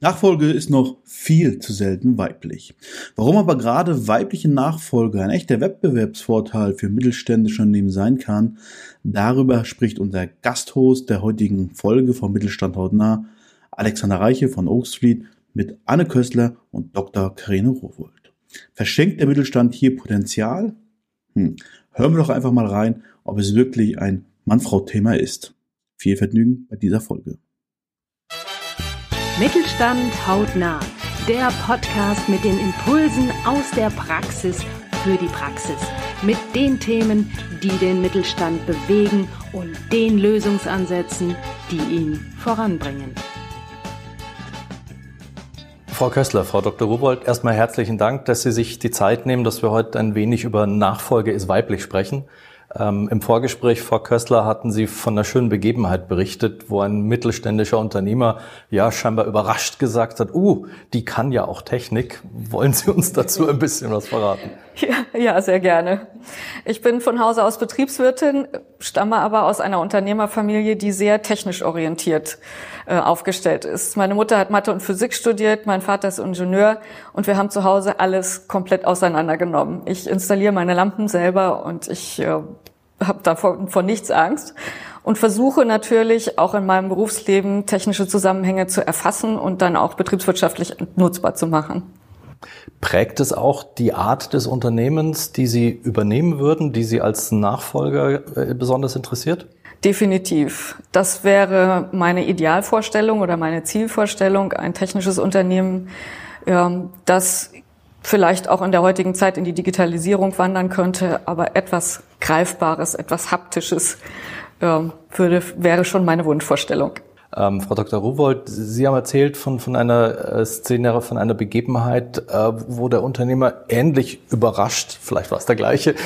Nachfolge ist noch viel zu selten weiblich. Warum aber gerade weibliche Nachfolge ein echter Wettbewerbsvorteil für mittelständische Unternehmen sein kann, darüber spricht unser Gasthost der heutigen Folge von Mittelstand hautnah, Alexander Reiche von Oakstreet mit Anne Kössler und Dr. Karine Rowold. Verschenkt der Mittelstand hier Potenzial? Hm. Hören wir doch einfach mal rein, ob es wirklich ein Mann-Frau-Thema ist. Viel Vergnügen bei dieser Folge. Mittelstand hautnah. Der Podcast mit den Impulsen aus der Praxis für die Praxis. Mit den Themen, die den Mittelstand bewegen und den Lösungsansätzen, die ihn voranbringen. Frau Kössler, Frau Dr. Rubold, erstmal herzlichen Dank, dass Sie sich die Zeit nehmen, dass wir heute ein wenig über Nachfolge ist weiblich sprechen. Ähm, Im Vorgespräch, Frau Kössler, hatten Sie von einer schönen Begebenheit berichtet, wo ein mittelständischer Unternehmer ja scheinbar überrascht gesagt hat, uh, die kann ja auch Technik. Wollen Sie uns dazu ein bisschen was verraten? Ja, ja, sehr gerne. Ich bin von Hause aus Betriebswirtin, stamme aber aus einer Unternehmerfamilie, die sehr technisch orientiert äh, aufgestellt ist. Meine Mutter hat Mathe und Physik studiert, mein Vater ist Ingenieur und wir haben zu Hause alles komplett auseinandergenommen. Ich installiere meine Lampen selber und ich äh, habe davon von nichts Angst und versuche natürlich auch in meinem Berufsleben technische Zusammenhänge zu erfassen und dann auch betriebswirtschaftlich nutzbar zu machen. Prägt es auch die Art des Unternehmens, die Sie übernehmen würden, die Sie als Nachfolger äh, besonders interessiert? Definitiv. Das wäre meine Idealvorstellung oder meine Zielvorstellung, ein technisches Unternehmen, das vielleicht auch in der heutigen Zeit in die Digitalisierung wandern könnte, aber etwas Greifbares, etwas Haptisches würde, wäre schon meine Wunschvorstellung. Ähm, Frau Dr. Ruwold, Sie haben erzählt von, von einer äh, Szene, von einer Begebenheit, äh, wo der Unternehmer ähnlich überrascht, vielleicht war es der gleiche,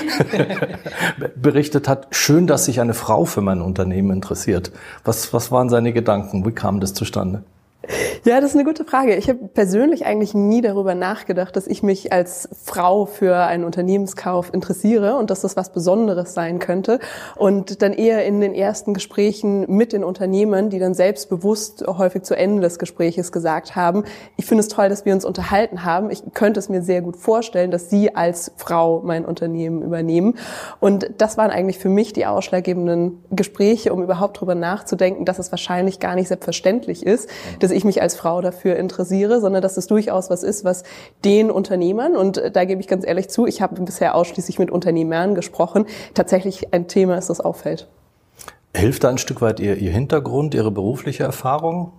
berichtet hat, schön, dass sich eine Frau für mein Unternehmen interessiert. Was, was waren seine Gedanken? Wie kam das zustande? Ja, das ist eine gute Frage. Ich habe persönlich eigentlich nie darüber nachgedacht, dass ich mich als Frau für einen Unternehmenskauf interessiere und dass das was Besonderes sein könnte. Und dann eher in den ersten Gesprächen mit den Unternehmern, die dann selbstbewusst häufig zu Ende des Gespräches gesagt haben, ich finde es toll, dass wir uns unterhalten haben. Ich könnte es mir sehr gut vorstellen, dass Sie als Frau mein Unternehmen übernehmen. Und das waren eigentlich für mich die ausschlaggebenden Gespräche, um überhaupt darüber nachzudenken, dass es wahrscheinlich gar nicht selbstverständlich ist, dass ich mich als Frau dafür interessiere, sondern dass es durchaus was ist, was den Unternehmern, und da gebe ich ganz ehrlich zu, ich habe bisher ausschließlich mit Unternehmern gesprochen, tatsächlich ein Thema ist, das auffällt. Hilft da ein Stück weit Ihr, Ihr Hintergrund, Ihre berufliche Erfahrung?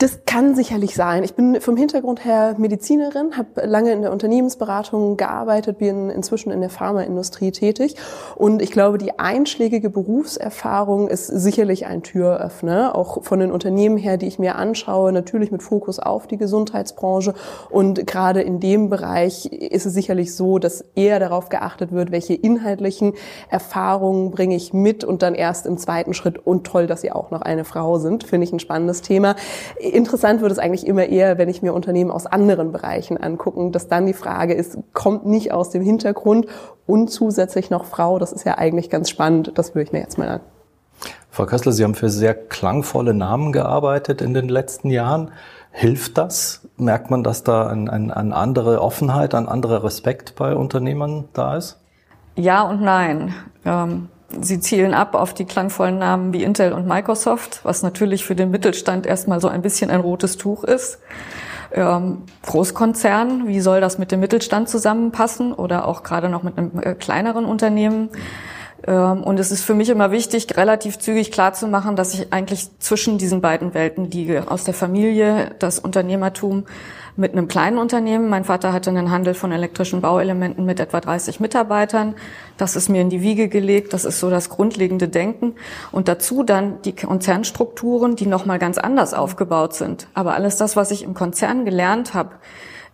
Das kann sicherlich sein. Ich bin vom Hintergrund her Medizinerin, habe lange in der Unternehmensberatung gearbeitet, bin inzwischen in der Pharmaindustrie tätig. Und ich glaube, die einschlägige Berufserfahrung ist sicherlich ein Türöffner, auch von den Unternehmen her, die ich mir anschaue, natürlich mit Fokus auf die Gesundheitsbranche. Und gerade in dem Bereich ist es sicherlich so, dass eher darauf geachtet wird, welche inhaltlichen Erfahrungen bringe ich mit und dann erst im zweiten Schritt. Und toll, dass Sie auch noch eine Frau sind, finde ich ein spannendes Thema Interessant wird es eigentlich immer eher, wenn ich mir Unternehmen aus anderen Bereichen angucken, dass dann die Frage ist, kommt nicht aus dem Hintergrund und zusätzlich noch Frau, das ist ja eigentlich ganz spannend, das höre ich mir jetzt mal an. Frau Kössler, Sie haben für sehr klangvolle Namen gearbeitet in den letzten Jahren. Hilft das? Merkt man, dass da eine ein, ein andere Offenheit, ein anderer Respekt bei Unternehmern da ist? Ja und nein. Ähm Sie zielen ab auf die klangvollen Namen wie Intel und Microsoft, was natürlich für den Mittelstand erstmal so ein bisschen ein rotes Tuch ist. Ähm, Großkonzern, wie soll das mit dem Mittelstand zusammenpassen oder auch gerade noch mit einem äh, kleineren Unternehmen? Ähm, und es ist für mich immer wichtig, relativ zügig klarzumachen, dass ich eigentlich zwischen diesen beiden Welten liege. Aus der Familie, das Unternehmertum mit einem kleinen Unternehmen. Mein Vater hatte einen Handel von elektrischen Bauelementen mit etwa 30 Mitarbeitern. Das ist mir in die Wiege gelegt. Das ist so das grundlegende Denken. Und dazu dann die Konzernstrukturen, die nochmal ganz anders aufgebaut sind. Aber alles das, was ich im Konzern gelernt habe,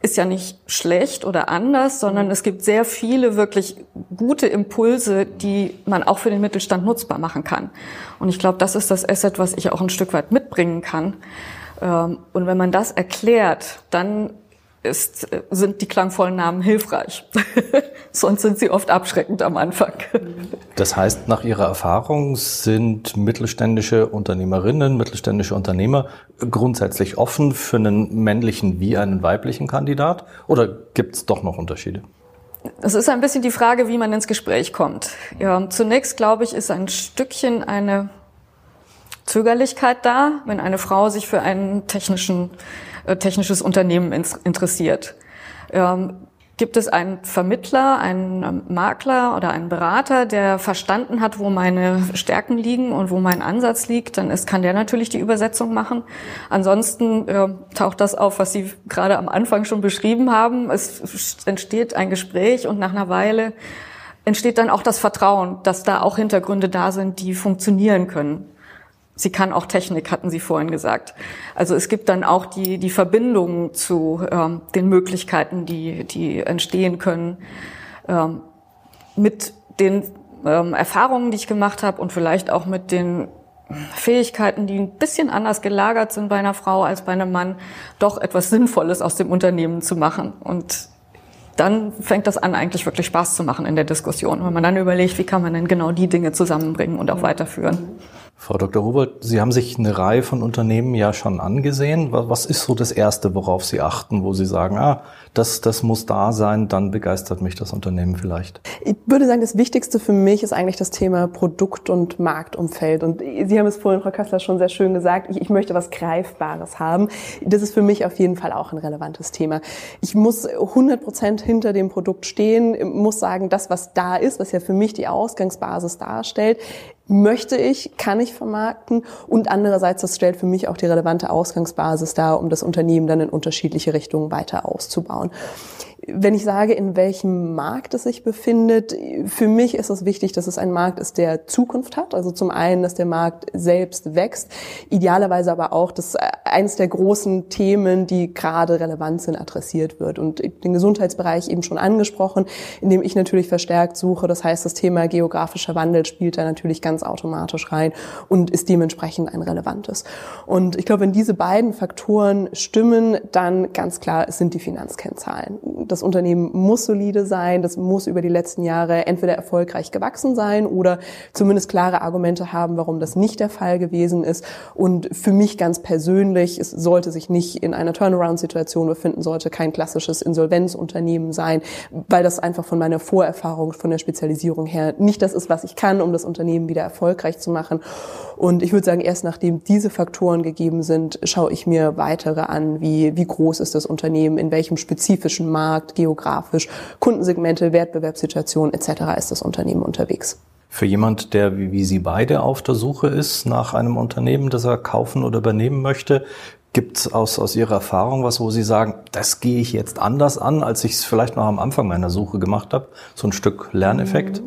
ist ja nicht schlecht oder anders, sondern es gibt sehr viele wirklich gute Impulse, die man auch für den Mittelstand nutzbar machen kann. Und ich glaube, das ist das Asset, was ich auch ein Stück weit mitbringen kann. Ähm, und wenn man das erklärt, dann ist, sind die klangvollen Namen hilfreich. Sonst sind sie oft abschreckend am Anfang. Das heißt, nach Ihrer Erfahrung sind mittelständische Unternehmerinnen, mittelständische Unternehmer grundsätzlich offen für einen männlichen wie einen weiblichen Kandidat? Oder gibt es doch noch Unterschiede? Es ist ein bisschen die Frage, wie man ins Gespräch kommt. Ja, zunächst glaube ich, ist ein Stückchen eine Zögerlichkeit da, wenn eine Frau sich für ein äh, technisches Unternehmen interessiert. Ähm, gibt es einen Vermittler, einen Makler oder einen Berater, der verstanden hat, wo meine Stärken liegen und wo mein Ansatz liegt, dann ist, kann der natürlich die Übersetzung machen. Ansonsten äh, taucht das auf, was Sie gerade am Anfang schon beschrieben haben. Es entsteht ein Gespräch und nach einer Weile entsteht dann auch das Vertrauen, dass da auch Hintergründe da sind, die funktionieren können. Sie kann auch Technik, hatten Sie vorhin gesagt. Also es gibt dann auch die, die Verbindung zu ähm, den Möglichkeiten, die, die entstehen können, ähm, mit den ähm, Erfahrungen, die ich gemacht habe und vielleicht auch mit den Fähigkeiten, die ein bisschen anders gelagert sind bei einer Frau als bei einem Mann, doch etwas Sinnvolles aus dem Unternehmen zu machen. Und dann fängt das an, eigentlich wirklich Spaß zu machen in der Diskussion, wenn man dann überlegt, wie kann man denn genau die Dinge zusammenbringen und auch weiterführen. Frau Dr. Hubert, Sie haben sich eine Reihe von Unternehmen ja schon angesehen. Was ist so das Erste, worauf Sie achten, wo Sie sagen, ah, das, das muss da sein, dann begeistert mich das Unternehmen vielleicht? Ich würde sagen, das Wichtigste für mich ist eigentlich das Thema Produkt- und Marktumfeld. Und Sie haben es vorhin, Frau Kassler, schon sehr schön gesagt, ich, ich möchte was Greifbares haben. Das ist für mich auf jeden Fall auch ein relevantes Thema. Ich muss 100 Prozent hinter dem Produkt stehen, muss sagen, das, was da ist, was ja für mich die Ausgangsbasis darstellt, möchte ich, kann ich vermarkten? Und andererseits, das stellt für mich auch die relevante Ausgangsbasis dar, um das Unternehmen dann in unterschiedliche Richtungen weiter auszubauen wenn ich sage, in welchem Markt es sich befindet, für mich ist es wichtig, dass es ein Markt ist, der Zukunft hat. Also zum einen, dass der Markt selbst wächst, idealerweise aber auch, dass eines der großen Themen, die gerade relevant sind, adressiert wird. Und den Gesundheitsbereich eben schon angesprochen, in dem ich natürlich verstärkt suche. Das heißt, das Thema geografischer Wandel spielt da natürlich ganz automatisch rein und ist dementsprechend ein relevantes. Und ich glaube, wenn diese beiden Faktoren stimmen, dann ganz klar sind die Finanzkennzahlen das Unternehmen muss solide sein, das muss über die letzten Jahre entweder erfolgreich gewachsen sein oder zumindest klare Argumente haben, warum das nicht der Fall gewesen ist. Und für mich ganz persönlich, es sollte sich nicht in einer Turnaround-Situation befinden, sollte kein klassisches Insolvenzunternehmen sein, weil das einfach von meiner Vorerfahrung, von der Spezialisierung her nicht das ist, was ich kann, um das Unternehmen wieder erfolgreich zu machen. Und ich würde sagen, erst nachdem diese Faktoren gegeben sind, schaue ich mir weitere an, wie, wie groß ist das Unternehmen, in welchem spezifischen Markt, Markt, geografisch, Kundensegmente, Wettbewerbssituation etc. ist das Unternehmen unterwegs. Für jemand, der wie Sie beide auf der Suche ist nach einem Unternehmen, das er kaufen oder übernehmen möchte, Gibt es aus, aus Ihrer Erfahrung was, wo Sie sagen, das gehe ich jetzt anders an, als ich es vielleicht noch am Anfang meiner Suche gemacht habe? So ein Stück Lerneffekt?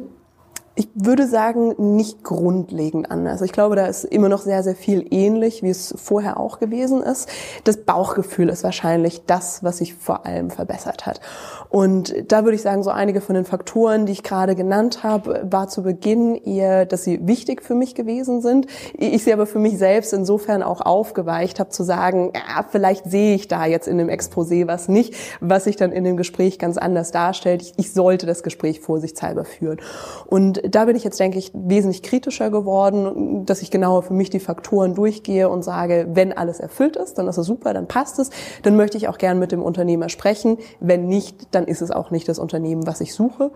Ich würde sagen, nicht grundlegend anders. Ich glaube, da ist immer noch sehr, sehr viel ähnlich, wie es vorher auch gewesen ist. Das Bauchgefühl ist wahrscheinlich das, was sich vor allem verbessert hat. Und da würde ich sagen, so einige von den Faktoren, die ich gerade genannt habe, war zu Beginn eher, dass sie wichtig für mich gewesen sind. Ich sie aber für mich selbst insofern auch aufgeweicht habe, zu sagen, ja, vielleicht sehe ich da jetzt in dem Exposé was nicht, was sich dann in dem Gespräch ganz anders darstellt. Ich, ich sollte das Gespräch vorsichtshalber führen. Und da bin ich jetzt, denke ich, wesentlich kritischer geworden, dass ich genauer für mich die Faktoren durchgehe und sage, wenn alles erfüllt ist, dann ist es super, dann passt es. Dann möchte ich auch gern mit dem Unternehmer sprechen. Wenn nicht, dann ist es auch nicht das Unternehmen, was ich suche.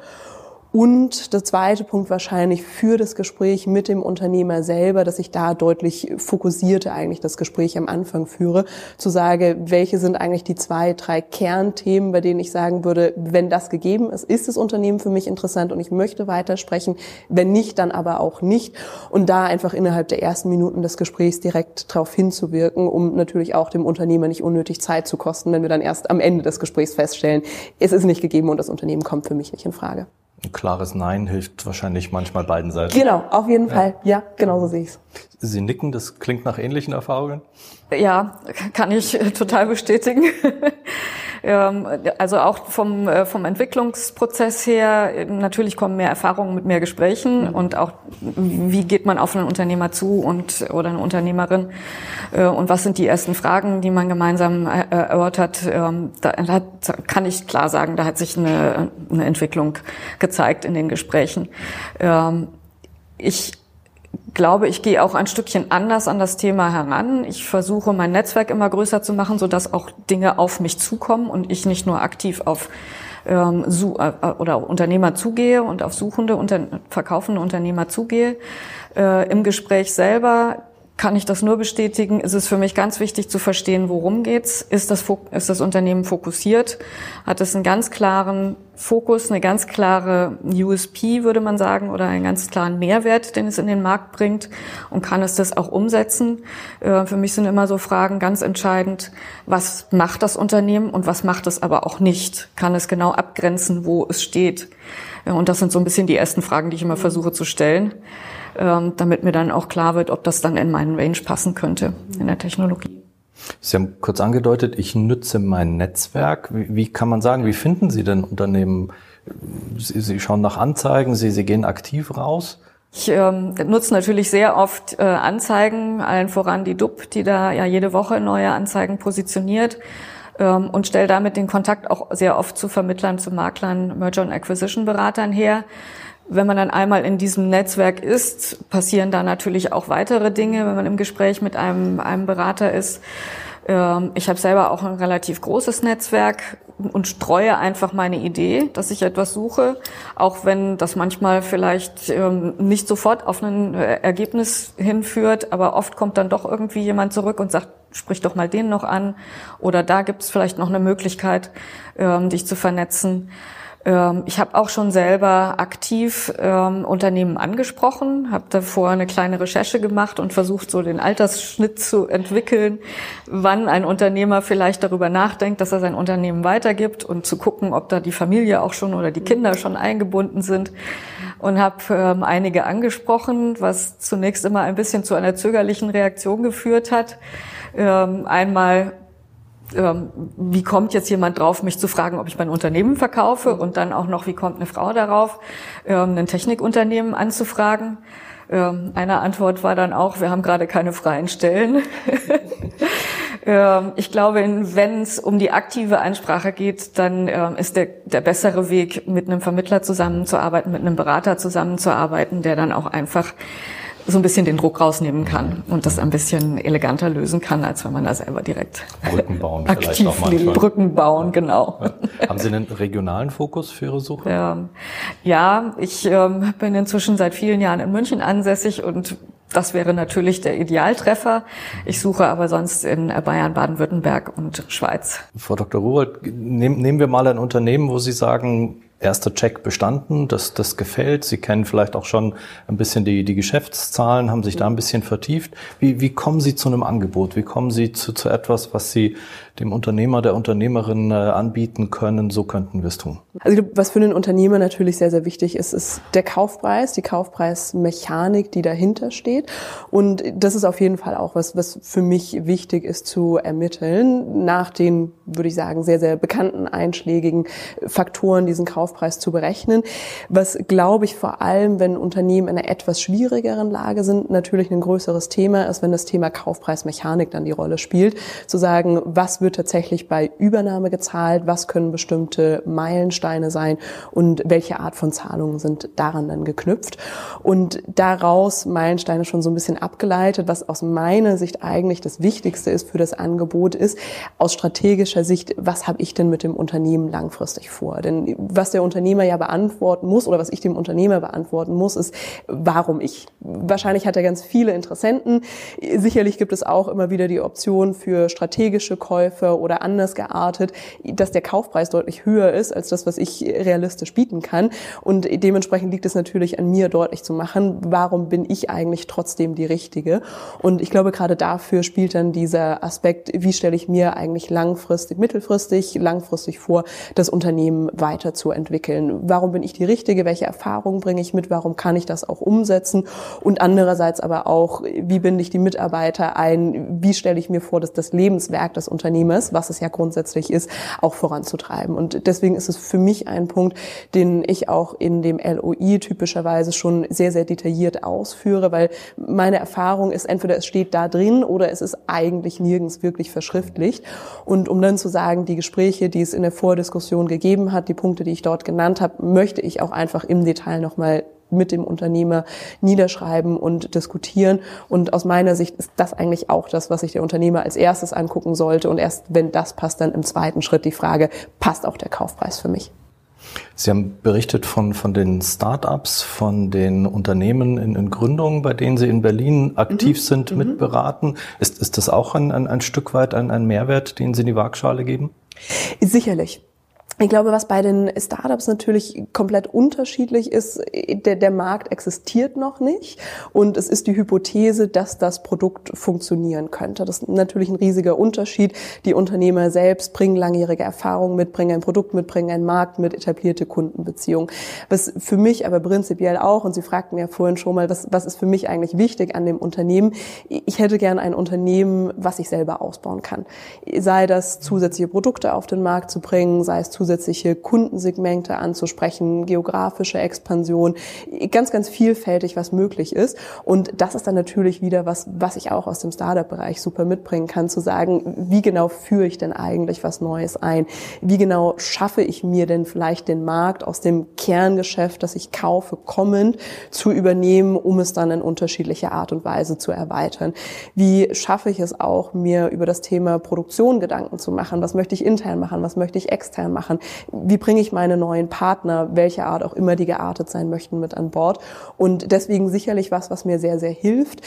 Und der zweite Punkt wahrscheinlich für das Gespräch mit dem Unternehmer selber, dass ich da deutlich fokussierter eigentlich das Gespräch am Anfang führe, zu sagen, welche sind eigentlich die zwei, drei Kernthemen, bei denen ich sagen würde, wenn das gegeben ist, ist das Unternehmen für mich interessant und ich möchte weitersprechen. Wenn nicht, dann aber auch nicht. Und da einfach innerhalb der ersten Minuten des Gesprächs direkt darauf hinzuwirken, um natürlich auch dem Unternehmer nicht unnötig Zeit zu kosten, wenn wir dann erst am Ende des Gesprächs feststellen, es ist nicht gegeben und das Unternehmen kommt für mich nicht in Frage. Ein klares Nein hilft wahrscheinlich manchmal beiden Seiten. Genau, auf jeden ja. Fall. Ja, genau so sehe ich es. Sie nicken, das klingt nach ähnlichen Erfahrungen? Ja, kann ich total bestätigen. Ähm, also auch vom, äh, vom Entwicklungsprozess her, natürlich kommen mehr Erfahrungen mit mehr Gesprächen mhm. und auch, wie geht man auf einen Unternehmer zu und oder eine Unternehmerin äh, und was sind die ersten Fragen, die man gemeinsam äh, erörtert. Ähm, da kann ich klar sagen, da hat sich eine, eine Entwicklung gezeigt in den Gesprächen. Ähm, ich glaube, ich gehe auch ein Stückchen anders an das Thema heran. Ich versuche, mein Netzwerk immer größer zu machen, sodass auch Dinge auf mich zukommen und ich nicht nur aktiv auf ähm, äh, oder Unternehmer zugehe und auf suchende, unter, verkaufende Unternehmer zugehe. Äh, Im Gespräch selber kann ich das nur bestätigen. Ist es für mich ganz wichtig zu verstehen, worum geht's? Ist das, ist das Unternehmen fokussiert? Hat es einen ganz klaren Fokus, eine ganz klare USP, würde man sagen, oder einen ganz klaren Mehrwert, den es in den Markt bringt? Und kann es das auch umsetzen? Äh, für mich sind immer so Fragen ganz entscheidend. Was macht das Unternehmen und was macht es aber auch nicht? Kann es genau abgrenzen, wo es steht? Und das sind so ein bisschen die ersten Fragen, die ich immer versuche zu stellen ähm, damit mir dann auch klar wird, ob das dann in meinen Range passen könnte in der Technologie. Sie haben kurz angedeutet, ich nütze mein Netzwerk. Wie, wie kann man sagen, wie finden Sie denn Unternehmen? Sie, Sie schauen nach Anzeigen, Sie, Sie gehen aktiv raus? Ich ähm, nutze natürlich sehr oft äh, Anzeigen, allen voran die DUB, die da ja jede Woche neue Anzeigen positioniert ähm, und stelle damit den Kontakt auch sehr oft zu Vermittlern, zu Maklern, Merger- und Acquisition-Beratern her. Wenn man dann einmal in diesem Netzwerk ist, passieren da natürlich auch weitere Dinge, wenn man im Gespräch mit einem, einem Berater ist. Ähm, ich habe selber auch ein relativ großes Netzwerk und streue einfach meine Idee, dass ich etwas suche, auch wenn das manchmal vielleicht ähm, nicht sofort auf ein äh, Ergebnis hinführt, aber oft kommt dann doch irgendwie jemand zurück und sagt, sprich doch mal den noch an oder da gibt es vielleicht noch eine Möglichkeit, ähm, dich zu vernetzen. Ähm, ich habe auch schon selber aktiv ähm, Unternehmen angesprochen, habe davor eine kleine Recherche gemacht und versucht, so den Altersschnitt zu entwickeln, wann ein Unternehmer vielleicht darüber nachdenkt, dass er sein Unternehmen weitergibt und zu gucken, ob da die Familie auch schon oder die Kinder schon eingebunden sind. Und habe ähm, einige angesprochen, was zunächst immer ein bisschen zu einer zögerlichen Reaktion geführt hat. Ähm, einmal wie kommt jetzt jemand drauf, mich zu fragen, ob ich mein Unternehmen verkaufe und dann auch noch, wie kommt eine Frau darauf, ähm, ein Technikunternehmen anzufragen. Ähm, eine Antwort war dann auch, wir haben gerade keine freien Stellen. ich glaube, wenn es um die aktive Ansprache geht, dann ist der, der bessere Weg, mit einem Vermittler zusammenzuarbeiten, mit einem Berater zusammenzuarbeiten, der dann auch einfach so ein bisschen den Druck rausnehmen kann und das ein bisschen eleganter lösen kann, als wenn man da selber direkt Brücken bauen, aktiv Brücken bauen, genau. Ja. Haben Sie einen regionalen Fokus für Ihre Suche? Ja, ja ich ähm, bin inzwischen seit vielen Jahren in München ansässig und das wäre natürlich der Idealtreffer. Ich suche aber sonst in Bayern, Baden-Württemberg und Schweiz. Frau Dr. Ruholt, nehmen wir mal ein Unternehmen, wo Sie sagen, erster Check bestanden, das, das gefällt. Sie kennen vielleicht auch schon ein bisschen die, die Geschäftszahlen, haben sich da ein bisschen vertieft. Wie, wie kommen Sie zu einem Angebot? Wie kommen Sie zu, zu etwas, was Sie dem Unternehmer, der Unternehmerin äh, anbieten können? So könnten wir es tun. Also was für einen Unternehmer natürlich sehr, sehr wichtig ist, ist der Kaufpreis, die Kaufpreismechanik, die dahinter steht. Und das ist auf jeden Fall auch was, was für mich wichtig ist zu ermitteln. Nach den, würde ich sagen, sehr, sehr bekannten einschlägigen Faktoren, diesen Kauf Kaufpreis zu berechnen. Was, glaube ich, vor allem, wenn Unternehmen in einer etwas schwierigeren Lage sind, natürlich ein größeres Thema ist, wenn das Thema Kaufpreismechanik dann die Rolle spielt. Zu sagen, was wird tatsächlich bei Übernahme gezahlt, was können bestimmte Meilensteine sein und welche Art von Zahlungen sind daran dann geknüpft. Und daraus Meilensteine schon so ein bisschen abgeleitet, was aus meiner Sicht eigentlich das Wichtigste ist für das Angebot, ist aus strategischer Sicht, was habe ich denn mit dem Unternehmen langfristig vor? Denn was der der Unternehmer ja beantworten muss oder was ich dem Unternehmer beantworten muss, ist, warum ich. Wahrscheinlich hat er ganz viele Interessenten. Sicherlich gibt es auch immer wieder die Option für strategische Käufe oder anders geartet, dass der Kaufpreis deutlich höher ist als das, was ich realistisch bieten kann. Und dementsprechend liegt es natürlich an mir, deutlich zu machen, warum bin ich eigentlich trotzdem die Richtige. Und ich glaube, gerade dafür spielt dann dieser Aspekt, wie stelle ich mir eigentlich langfristig, mittelfristig, langfristig vor, das Unternehmen weiterzuentwickeln entwickeln. Warum bin ich die Richtige? Welche Erfahrungen bringe ich mit? Warum kann ich das auch umsetzen? Und andererseits aber auch, wie binde ich die Mitarbeiter ein? Wie stelle ich mir vor, dass das Lebenswerk des Unternehmens, was es ja grundsätzlich ist, auch voranzutreiben? Und deswegen ist es für mich ein Punkt, den ich auch in dem LOI typischerweise schon sehr, sehr detailliert ausführe, weil meine Erfahrung ist, entweder es steht da drin oder es ist eigentlich nirgends wirklich verschriftlicht. Und um dann zu sagen, die Gespräche, die es in der Vordiskussion gegeben hat, die Punkte, die ich dort genannt habe, möchte ich auch einfach im Detail nochmal mit dem Unternehmer niederschreiben und diskutieren. Und aus meiner Sicht ist das eigentlich auch das, was sich der Unternehmer als erstes angucken sollte. Und erst wenn das passt, dann im zweiten Schritt die Frage, passt auch der Kaufpreis für mich? Sie haben berichtet von, von den Start-ups, von den Unternehmen in, in Gründung, bei denen Sie in Berlin aktiv mhm. sind, mit mhm. beraten. Ist, ist das auch ein, ein, ein Stück weit ein, ein Mehrwert, den Sie in die Waagschale geben? Sicherlich. Ich glaube, was bei den Startups natürlich komplett unterschiedlich ist, der, der Markt existiert noch nicht und es ist die Hypothese, dass das Produkt funktionieren könnte. Das ist natürlich ein riesiger Unterschied. Die Unternehmer selbst bringen langjährige Erfahrungen mit, bringen ein Produkt mit, bringen einen Markt mit, etablierte Kundenbeziehungen. Was für mich aber prinzipiell auch, und Sie fragten ja vorhin schon mal, was, was ist für mich eigentlich wichtig an dem Unternehmen? Ich hätte gern ein Unternehmen, was ich selber ausbauen kann. Sei das zusätzliche Produkte auf den Markt zu bringen, sei es zusätzliche zusätzliche Kundensegmente anzusprechen, geografische Expansion, ganz, ganz vielfältig, was möglich ist. Und das ist dann natürlich wieder was, was ich auch aus dem Startup-Bereich super mitbringen kann, zu sagen, wie genau führe ich denn eigentlich was Neues ein? Wie genau schaffe ich mir denn vielleicht den Markt aus dem Kerngeschäft, das ich kaufe, kommend zu übernehmen, um es dann in unterschiedlicher Art und Weise zu erweitern? Wie schaffe ich es auch, mir über das Thema Produktion Gedanken zu machen? Was möchte ich intern machen? Was möchte ich extern machen? Wie bringe ich meine neuen Partner, welcher Art auch immer die geartet sein möchten, mit an Bord? Und deswegen sicherlich was, was mir sehr, sehr hilft.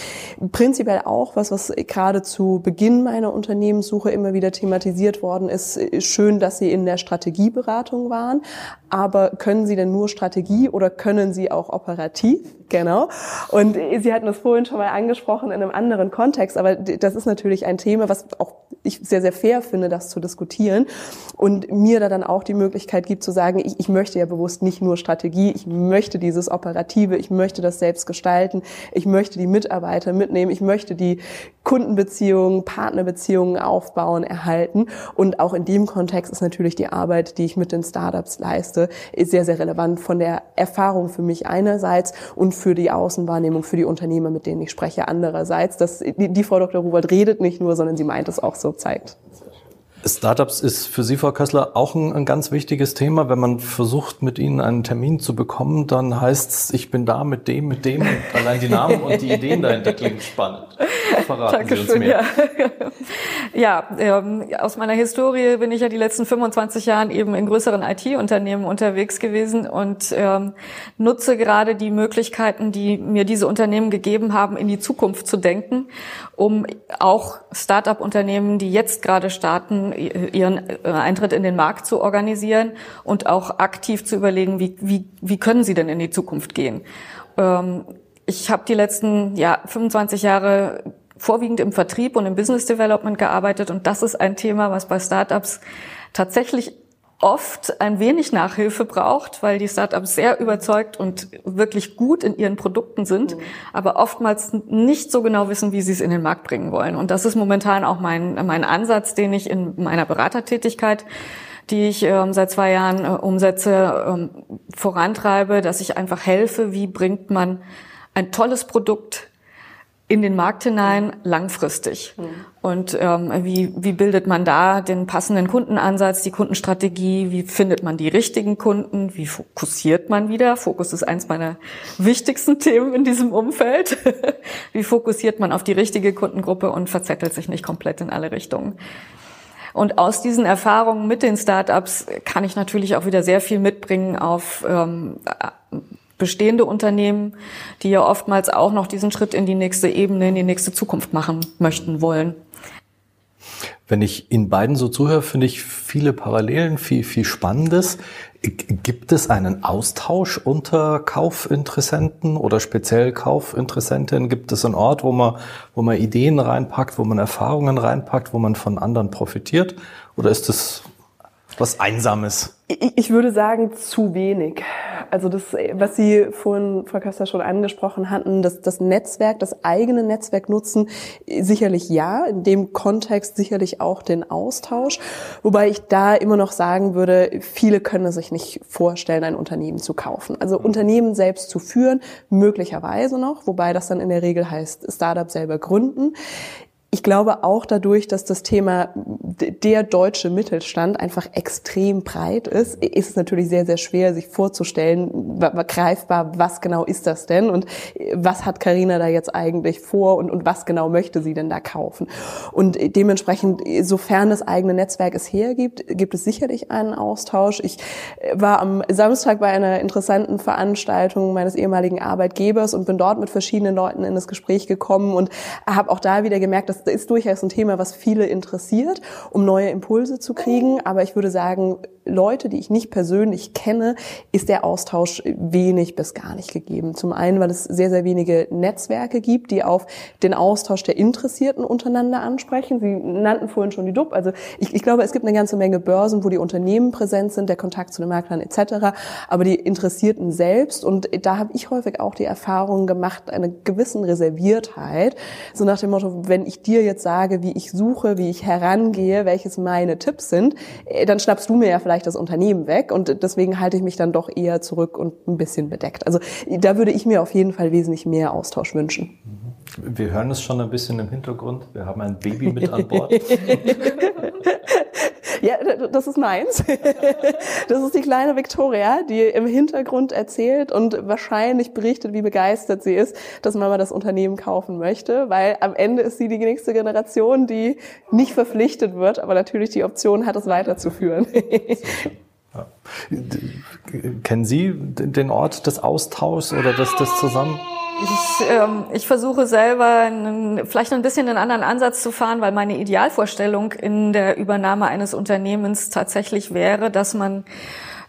Prinzipiell auch was, was gerade zu Beginn meiner Unternehmenssuche immer wieder thematisiert worden ist. Schön, dass Sie in der Strategieberatung waren. Aber können Sie denn nur Strategie oder können Sie auch operativ? Genau. Und Sie hatten das vorhin schon mal angesprochen in einem anderen Kontext, aber das ist natürlich ein Thema, was auch ich sehr, sehr fair finde, das zu diskutieren und mir da dann auch die Möglichkeit gibt zu sagen, ich, ich möchte ja bewusst nicht nur Strategie, ich möchte dieses Operative, ich möchte das selbst gestalten, ich möchte die Mitarbeiter mitnehmen, ich möchte die Kundenbeziehungen, Partnerbeziehungen aufbauen, erhalten und auch in dem Kontext ist natürlich die Arbeit, die ich mit den Startups leiste, sehr, sehr relevant von der Erfahrung für mich einerseits und für die Außenwahrnehmung, für die Unternehmer, mit denen ich spreche andererseits. Das, die, die Frau Dr. Ruwald redet nicht nur, sondern sie meint es auch so zeigt. Startups ist für Sie, Frau Kössler, auch ein, ein, ganz wichtiges Thema. Wenn man versucht, mit Ihnen einen Termin zu bekommen, dann heißt es, ich bin da mit dem, mit dem. Allein die Namen und die Ideen dahinter klingen spannend. Verraten Dankeschön, Sie uns mehr. Ja, ja ähm, aus meiner Historie bin ich ja die letzten 25 Jahre eben in größeren IT-Unternehmen unterwegs gewesen und ähm, nutze gerade die Möglichkeiten, die mir diese Unternehmen gegeben haben, in die Zukunft zu denken, um auch Start-up-Unternehmen, die jetzt gerade starten, ihren äh, Eintritt in den Markt zu organisieren und auch aktiv zu überlegen, wie, wie, wie können sie denn in die Zukunft gehen. Ähm, ich habe die letzten ja, 25 Jahre vorwiegend im Vertrieb und im Business Development gearbeitet und das ist ein Thema, was bei Startups tatsächlich oft ein wenig Nachhilfe braucht, weil die Startups sehr überzeugt und wirklich gut in ihren Produkten sind, mhm. aber oftmals nicht so genau wissen, wie sie es in den Markt bringen wollen. Und das ist momentan auch mein, mein Ansatz, den ich in meiner Beratertätigkeit die ich ähm, seit zwei Jahren äh, umsetze, ähm, vorantreibe, dass ich einfach helfe, wie bringt man ein tolles Produkt in den Markt hinein langfristig. Mhm. Und ähm, wie, wie bildet man da den passenden Kundenansatz, die Kundenstrategie, wie findet man die richtigen Kunden, wie fokussiert man wieder? Fokus ist eins meiner wichtigsten Themen in diesem Umfeld. wie fokussiert man auf die richtige Kundengruppe und verzettelt sich nicht komplett in alle Richtungen? Und aus diesen Erfahrungen mit den Startups kann ich natürlich auch wieder sehr viel mitbringen auf ähm, bestehende Unternehmen, die ja oftmals auch noch diesen Schritt in die nächste Ebene, in die nächste Zukunft machen möchten wollen. Wenn ich Ihnen beiden so zuhöre, finde ich viele Parallelen, viel, viel Spannendes. Gibt es einen Austausch unter Kaufinteressenten oder speziell Kaufinteressentinnen? Gibt es einen Ort, wo man, wo man Ideen reinpackt, wo man Erfahrungen reinpackt, wo man von anderen profitiert? Oder ist es was Einsames? Ich würde sagen, zu wenig. Also das, was Sie vorhin, Frau Köster, schon angesprochen hatten, dass das Netzwerk, das eigene Netzwerk nutzen, sicherlich ja, in dem Kontext sicherlich auch den Austausch. Wobei ich da immer noch sagen würde, viele können sich nicht vorstellen, ein Unternehmen zu kaufen. Also Unternehmen selbst zu führen, möglicherweise noch, wobei das dann in der Regel heißt, Startup selber gründen. Ich glaube auch dadurch, dass das Thema der deutsche Mittelstand einfach extrem breit ist, ist es natürlich sehr, sehr schwer, sich vorzustellen, greifbar, was genau ist das denn und was hat Karina da jetzt eigentlich vor und, und was genau möchte sie denn da kaufen. Und dementsprechend, sofern das eigene Netzwerk es hergibt, gibt es sicherlich einen Austausch. Ich war am Samstag bei einer interessanten Veranstaltung meines ehemaligen Arbeitgebers und bin dort mit verschiedenen Leuten in das Gespräch gekommen und habe auch da wieder gemerkt, dass ist durchaus ein Thema, was viele interessiert, um neue Impulse zu kriegen. Aber ich würde sagen, Leute, die ich nicht persönlich kenne, ist der Austausch wenig bis gar nicht gegeben. Zum einen, weil es sehr, sehr wenige Netzwerke gibt, die auf den Austausch der Interessierten untereinander ansprechen. Sie nannten vorhin schon die DUB. Also ich, ich glaube, es gibt eine ganze Menge Börsen, wo die Unternehmen präsent sind, der Kontakt zu den Maklern etc. Aber die Interessierten selbst, und da habe ich häufig auch die Erfahrung gemacht, eine gewissen Reserviertheit. So nach dem Motto, wenn ich dir jetzt sage, wie ich suche, wie ich herangehe, welches meine Tipps sind, äh, dann schnappst du mir ja vielleicht das Unternehmen weg und deswegen halte ich mich dann doch eher zurück und ein bisschen bedeckt. Also da würde ich mir auf jeden Fall wesentlich mehr Austausch wünschen. Wir hören es schon ein bisschen im Hintergrund. Wir haben ein Baby mit an Bord. Ja, das ist meins. Das ist die kleine Victoria, die im Hintergrund erzählt und wahrscheinlich berichtet, wie begeistert sie ist, dass Mama das Unternehmen kaufen möchte, weil am Ende ist sie die nächste Generation, die nicht verpflichtet wird, aber natürlich die Option hat, es weiterzuführen. Ja. Kennen Sie den Ort des Austauschs oder des, des Zusammen? Ich, ähm, ich versuche selber einen, vielleicht ein bisschen einen anderen Ansatz zu fahren, weil meine Idealvorstellung in der Übernahme eines Unternehmens tatsächlich wäre, dass man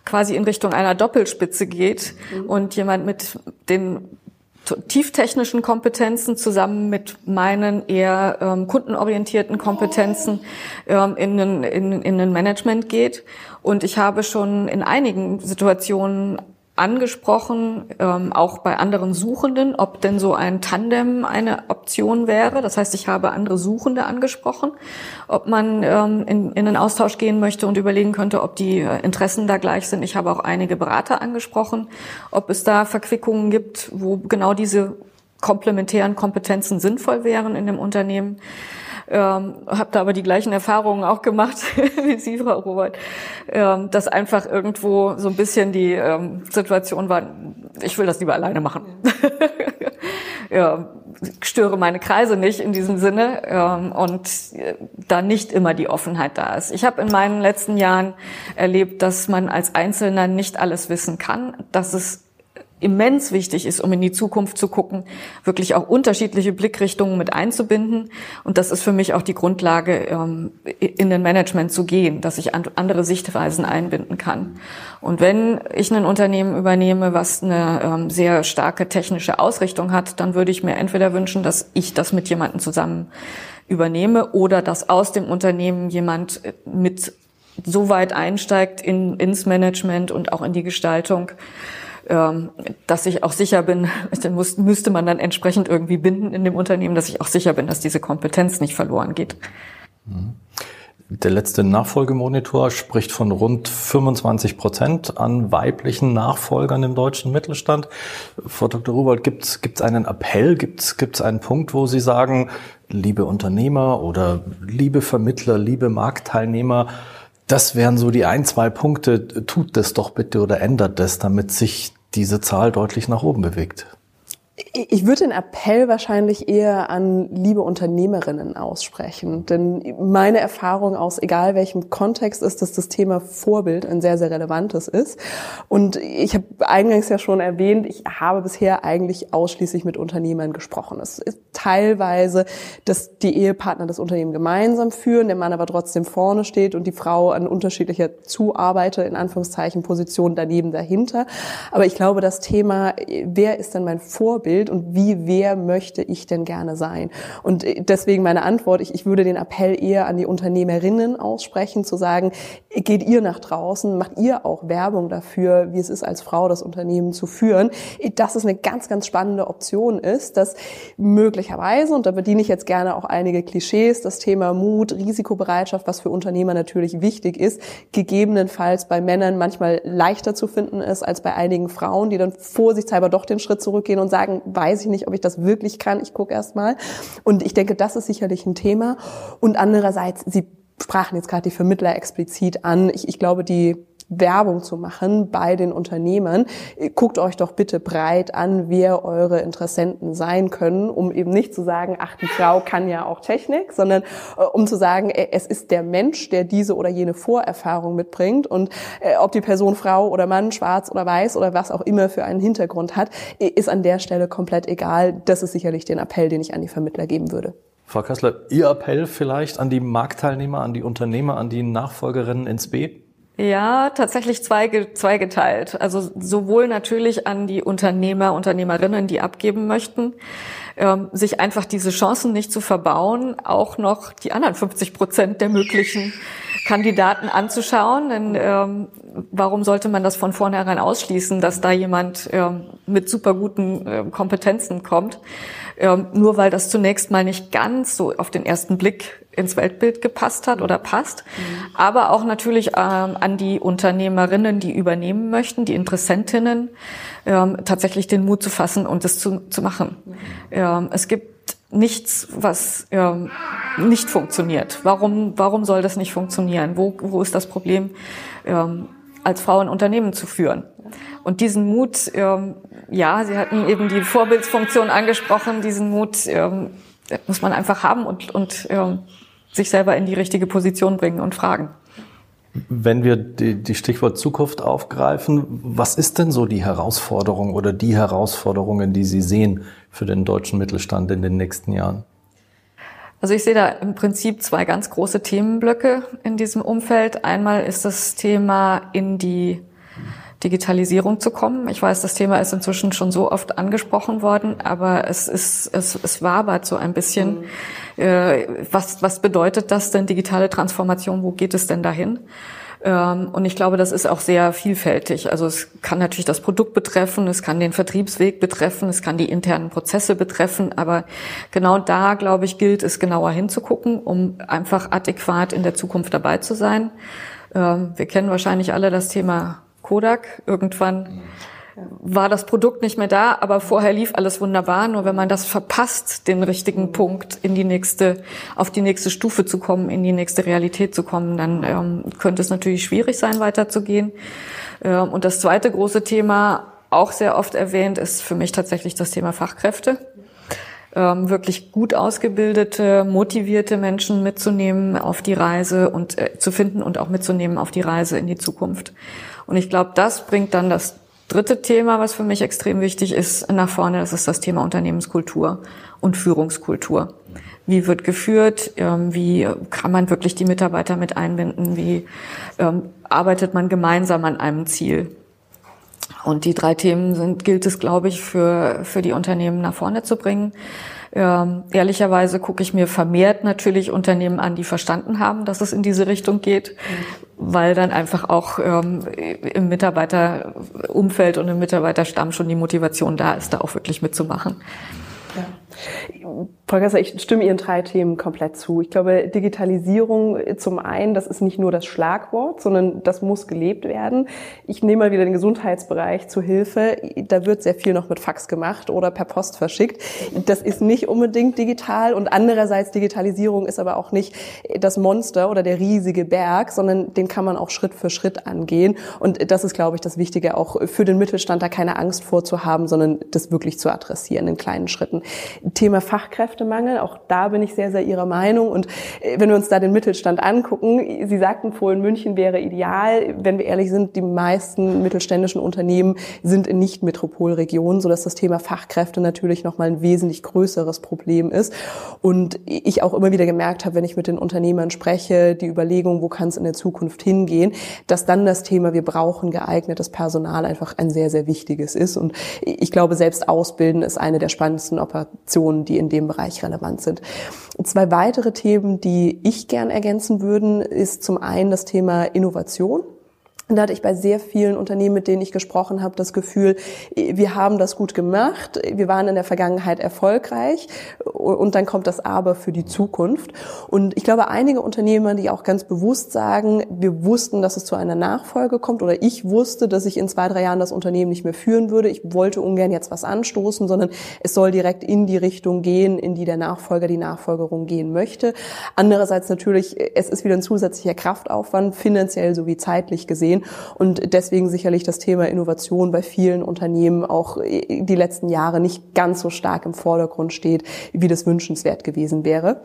quasi in Richtung einer Doppelspitze geht mhm. und jemand mit den tieftechnischen Kompetenzen zusammen mit meinen eher ähm, kundenorientierten Kompetenzen ähm, in, in, in, in ein Management geht. Und ich habe schon in einigen Situationen angesprochen, ähm, auch bei anderen Suchenden, ob denn so ein Tandem eine Option wäre. Das heißt, ich habe andere Suchende angesprochen, ob man ähm, in, in den Austausch gehen möchte und überlegen könnte, ob die äh, Interessen da gleich sind. Ich habe auch einige Berater angesprochen, ob es da Verquickungen gibt, wo genau diese komplementären Kompetenzen sinnvoll wären in dem Unternehmen. Ähm, habe da aber die gleichen Erfahrungen auch gemacht wie Sie, Frau Robert, ähm, dass einfach irgendwo so ein bisschen die ähm, Situation war, ich will das lieber alleine machen. ja, störe meine Kreise nicht in diesem Sinne ähm, und äh, da nicht immer die Offenheit da ist. Ich habe in meinen letzten Jahren erlebt, dass man als Einzelner nicht alles wissen kann, dass es immens wichtig ist, um in die Zukunft zu gucken, wirklich auch unterschiedliche Blickrichtungen mit einzubinden. Und das ist für mich auch die Grundlage, ähm, in den Management zu gehen, dass ich andere Sichtweisen einbinden kann. Und wenn ich ein Unternehmen übernehme, was eine ähm, sehr starke technische Ausrichtung hat, dann würde ich mir entweder wünschen, dass ich das mit jemandem zusammen übernehme oder dass aus dem Unternehmen jemand äh, mit so weit einsteigt in, ins Management und auch in die Gestaltung, ähm, dass ich auch sicher bin, dann muss, müsste man dann entsprechend irgendwie binden in dem Unternehmen, dass ich auch sicher bin, dass diese Kompetenz nicht verloren geht. Mhm. Der letzte Nachfolgemonitor spricht von rund 25 Prozent an weiblichen Nachfolgern im deutschen Mittelstand. Frau Dr. Ruwald, gibt es einen Appell, gibt es einen Punkt, wo Sie sagen, liebe Unternehmer oder liebe Vermittler, liebe Marktteilnehmer, das wären so die ein, zwei Punkte. Tut das doch bitte oder ändert das, damit sich diese Zahl deutlich nach oben bewegt. Ich würde den Appell wahrscheinlich eher an liebe Unternehmerinnen aussprechen. Denn meine Erfahrung aus egal welchem Kontext ist, dass das Thema Vorbild ein sehr, sehr relevantes ist. Und ich habe eingangs ja schon erwähnt, ich habe bisher eigentlich ausschließlich mit Unternehmern gesprochen. Es ist teilweise, dass die Ehepartner das Unternehmen gemeinsam führen, der Mann aber trotzdem vorne steht und die Frau an unterschiedlicher Zuarbeiter, in Anführungszeichen, Position daneben dahinter. Aber ich glaube, das Thema, wer ist denn mein Vorbild? Vorbild und wie, wer möchte ich denn gerne sein? Und äh, deswegen meine Antwort, ich, ich würde den Appell eher an die Unternehmerinnen aussprechen, zu sagen, geht ihr nach draußen, macht ihr auch Werbung dafür, wie es ist, als Frau das Unternehmen zu führen, dass es eine ganz, ganz spannende Option ist, dass möglicherweise, und da bediene ich jetzt gerne auch einige Klischees, das Thema Mut, Risikobereitschaft, was für Unternehmer natürlich wichtig ist, gegebenenfalls bei Männern manchmal leichter zu finden ist als bei einigen Frauen, die dann vorsichtshalber doch den Schritt zurückgehen und sagen, weiß ich nicht, ob ich das wirklich kann, ich gucke erst mal. Und ich denke, das ist sicherlich ein Thema. Und andererseits, Sie sprachen jetzt gerade die Vermittler explizit an. Ich, ich glaube, die Werbung zu machen bei den Unternehmen. Guckt euch doch bitte breit an, wer eure Interessenten sein können, um eben nicht zu sagen, ach, die Frau kann ja auch Technik, sondern äh, um zu sagen, äh, es ist der Mensch, der diese oder jene Vorerfahrung mitbringt und äh, ob die Person Frau oder Mann, schwarz oder weiß oder was auch immer für einen Hintergrund hat, ist an der Stelle komplett egal. Das ist sicherlich den Appell, den ich an die Vermittler geben würde. Frau Kassler, Ihr Appell vielleicht an die Marktteilnehmer, an die Unternehmer, an die Nachfolgerinnen ins B? Ja, tatsächlich zweige, zweigeteilt. Also sowohl natürlich an die Unternehmer, Unternehmerinnen, die abgeben möchten, ähm, sich einfach diese Chancen nicht zu verbauen, auch noch die anderen 50 Prozent der möglichen Kandidaten anzuschauen. Denn ähm, warum sollte man das von vornherein ausschließen, dass da jemand ähm, mit super guten äh, Kompetenzen kommt? Ähm, nur weil das zunächst mal nicht ganz so auf den ersten Blick ins Weltbild gepasst hat oder passt, mhm. aber auch natürlich ähm, an die Unternehmerinnen, die übernehmen möchten, die Interessentinnen, ähm, tatsächlich den Mut zu fassen und es zu, zu machen. Mhm. Ähm, es gibt nichts, was ähm, nicht funktioniert. Warum, warum soll das nicht funktionieren? Wo, wo ist das Problem, ähm, als Frau ein Unternehmen zu führen? Und diesen Mut, ähm, ja, Sie hatten eben die Vorbildsfunktion angesprochen, diesen Mut ähm, muss man einfach haben und, und ähm, sich selber in die richtige Position bringen und fragen. Wenn wir die, die Stichwort Zukunft aufgreifen, was ist denn so die Herausforderung oder die Herausforderungen, die Sie sehen für den deutschen Mittelstand in den nächsten Jahren? Also ich sehe da im Prinzip zwei ganz große Themenblöcke in diesem Umfeld. Einmal ist das Thema in die Digitalisierung zu kommen. Ich weiß, das Thema ist inzwischen schon so oft angesprochen worden, aber es ist, es, es wabert so ein bisschen. Mhm. Äh, was, was bedeutet das denn, digitale Transformation? Wo geht es denn dahin? Ähm, und ich glaube, das ist auch sehr vielfältig. Also es kann natürlich das Produkt betreffen, es kann den Vertriebsweg betreffen, es kann die internen Prozesse betreffen. Aber genau da, glaube ich, gilt es genauer hinzugucken, um einfach adäquat in der Zukunft dabei zu sein. Ähm, wir kennen wahrscheinlich alle das Thema Kodak. Irgendwann war das Produkt nicht mehr da, aber vorher lief alles wunderbar. Nur wenn man das verpasst, den richtigen Punkt in die nächste, auf die nächste Stufe zu kommen, in die nächste Realität zu kommen, dann ähm, könnte es natürlich schwierig sein, weiterzugehen. Ähm, und das zweite große Thema, auch sehr oft erwähnt, ist für mich tatsächlich das Thema Fachkräfte. Ähm, wirklich gut ausgebildete, motivierte Menschen mitzunehmen auf die Reise und äh, zu finden und auch mitzunehmen auf die Reise in die Zukunft. Und ich glaube, das bringt dann das dritte Thema, was für mich extrem wichtig ist, nach vorne. Das ist das Thema Unternehmenskultur und Führungskultur. Wie wird geführt? Ähm, wie kann man wirklich die Mitarbeiter mit einbinden? Wie ähm, arbeitet man gemeinsam an einem Ziel? Und die drei Themen sind, gilt es, glaube ich, für, für die Unternehmen nach vorne zu bringen. Ähm, ehrlicherweise gucke ich mir vermehrt natürlich Unternehmen an, die verstanden haben, dass es in diese Richtung geht, weil dann einfach auch ähm, im Mitarbeiterumfeld und im Mitarbeiterstamm schon die Motivation da ist, da auch wirklich mitzumachen. Ja. Frau Gasser, ich stimme Ihren drei Themen komplett zu. Ich glaube, Digitalisierung zum einen, das ist nicht nur das Schlagwort, sondern das muss gelebt werden. Ich nehme mal wieder den Gesundheitsbereich zu Hilfe. Da wird sehr viel noch mit Fax gemacht oder per Post verschickt. Das ist nicht unbedingt digital und andererseits Digitalisierung ist aber auch nicht das Monster oder der riesige Berg, sondern den kann man auch Schritt für Schritt angehen. Und das ist, glaube ich, das Wichtige, auch für den Mittelstand da keine Angst vorzuhaben, sondern das wirklich zu adressieren in kleinen Schritten. Thema Fachkräfte Fachkräftemangel. Auch da bin ich sehr, sehr Ihrer Meinung. Und äh, wenn wir uns da den Mittelstand angucken, Sie sagten vorhin, München wäre ideal. Wenn wir ehrlich sind, die meisten mittelständischen Unternehmen sind in Nicht-Metropolregionen, sodass das Thema Fachkräfte natürlich nochmal ein wesentlich größeres Problem ist. Und ich auch immer wieder gemerkt habe, wenn ich mit den Unternehmern spreche, die Überlegung, wo kann es in der Zukunft hingehen, dass dann das Thema, wir brauchen geeignetes Personal einfach ein sehr, sehr wichtiges ist. Und ich glaube, selbst Ausbilden ist eine der spannendsten Operationen, die in dem Bereich relevant sind. Zwei weitere Themen, die ich gern ergänzen würden, ist zum einen das Thema Innovation. Und da hatte ich bei sehr vielen Unternehmen, mit denen ich gesprochen habe, das Gefühl, wir haben das gut gemacht, wir waren in der Vergangenheit erfolgreich und dann kommt das Aber für die Zukunft. Und ich glaube, einige Unternehmer, die auch ganz bewusst sagen, wir wussten, dass es zu einer Nachfolge kommt oder ich wusste, dass ich in zwei, drei Jahren das Unternehmen nicht mehr führen würde. Ich wollte ungern jetzt was anstoßen, sondern es soll direkt in die Richtung gehen, in die der Nachfolger, die Nachfolgerung gehen möchte. Andererseits natürlich, es ist wieder ein zusätzlicher Kraftaufwand, finanziell sowie zeitlich gesehen sehen. Und deswegen sicherlich das Thema Innovation bei vielen Unternehmen auch die letzten Jahre nicht ganz so stark im Vordergrund steht, wie das wünschenswert gewesen wäre.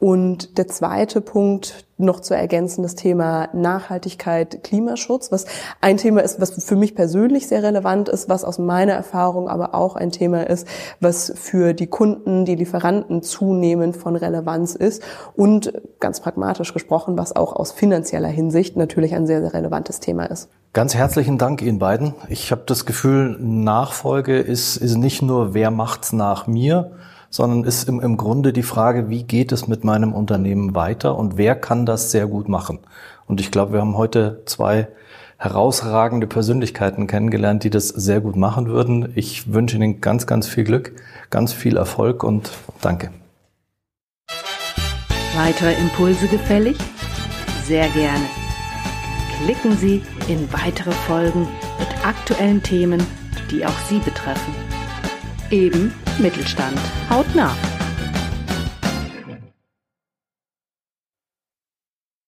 Und der zweite Punkt noch zu ergänzen, das Thema Nachhaltigkeit, Klimaschutz, was ein Thema ist, was für mich persönlich sehr relevant ist, was aus meiner Erfahrung aber auch ein Thema ist, was für die Kunden, die Lieferanten zunehmend von Relevanz ist und ganz pragmatisch gesprochen, was auch aus finanzieller Hinsicht natürlich ein sehr, sehr relevantes Thema ist. Ganz herzlichen Dank Ihnen beiden. Ich habe das Gefühl, Nachfolge ist, ist nicht nur, wer macht's nach mir, sondern ist im, im Grunde die Frage, wie geht es mit meinem Unternehmen weiter und wer kann das sehr gut machen. Und ich glaube, wir haben heute zwei herausragende Persönlichkeiten kennengelernt, die das sehr gut machen würden. Ich wünsche Ihnen ganz, ganz viel Glück, ganz viel Erfolg und danke. Weitere Impulse gefällig? Sehr gerne. Klicken Sie in weitere Folgen mit aktuellen Themen, die auch Sie betreffen. Eben Mittelstand. Haut nah.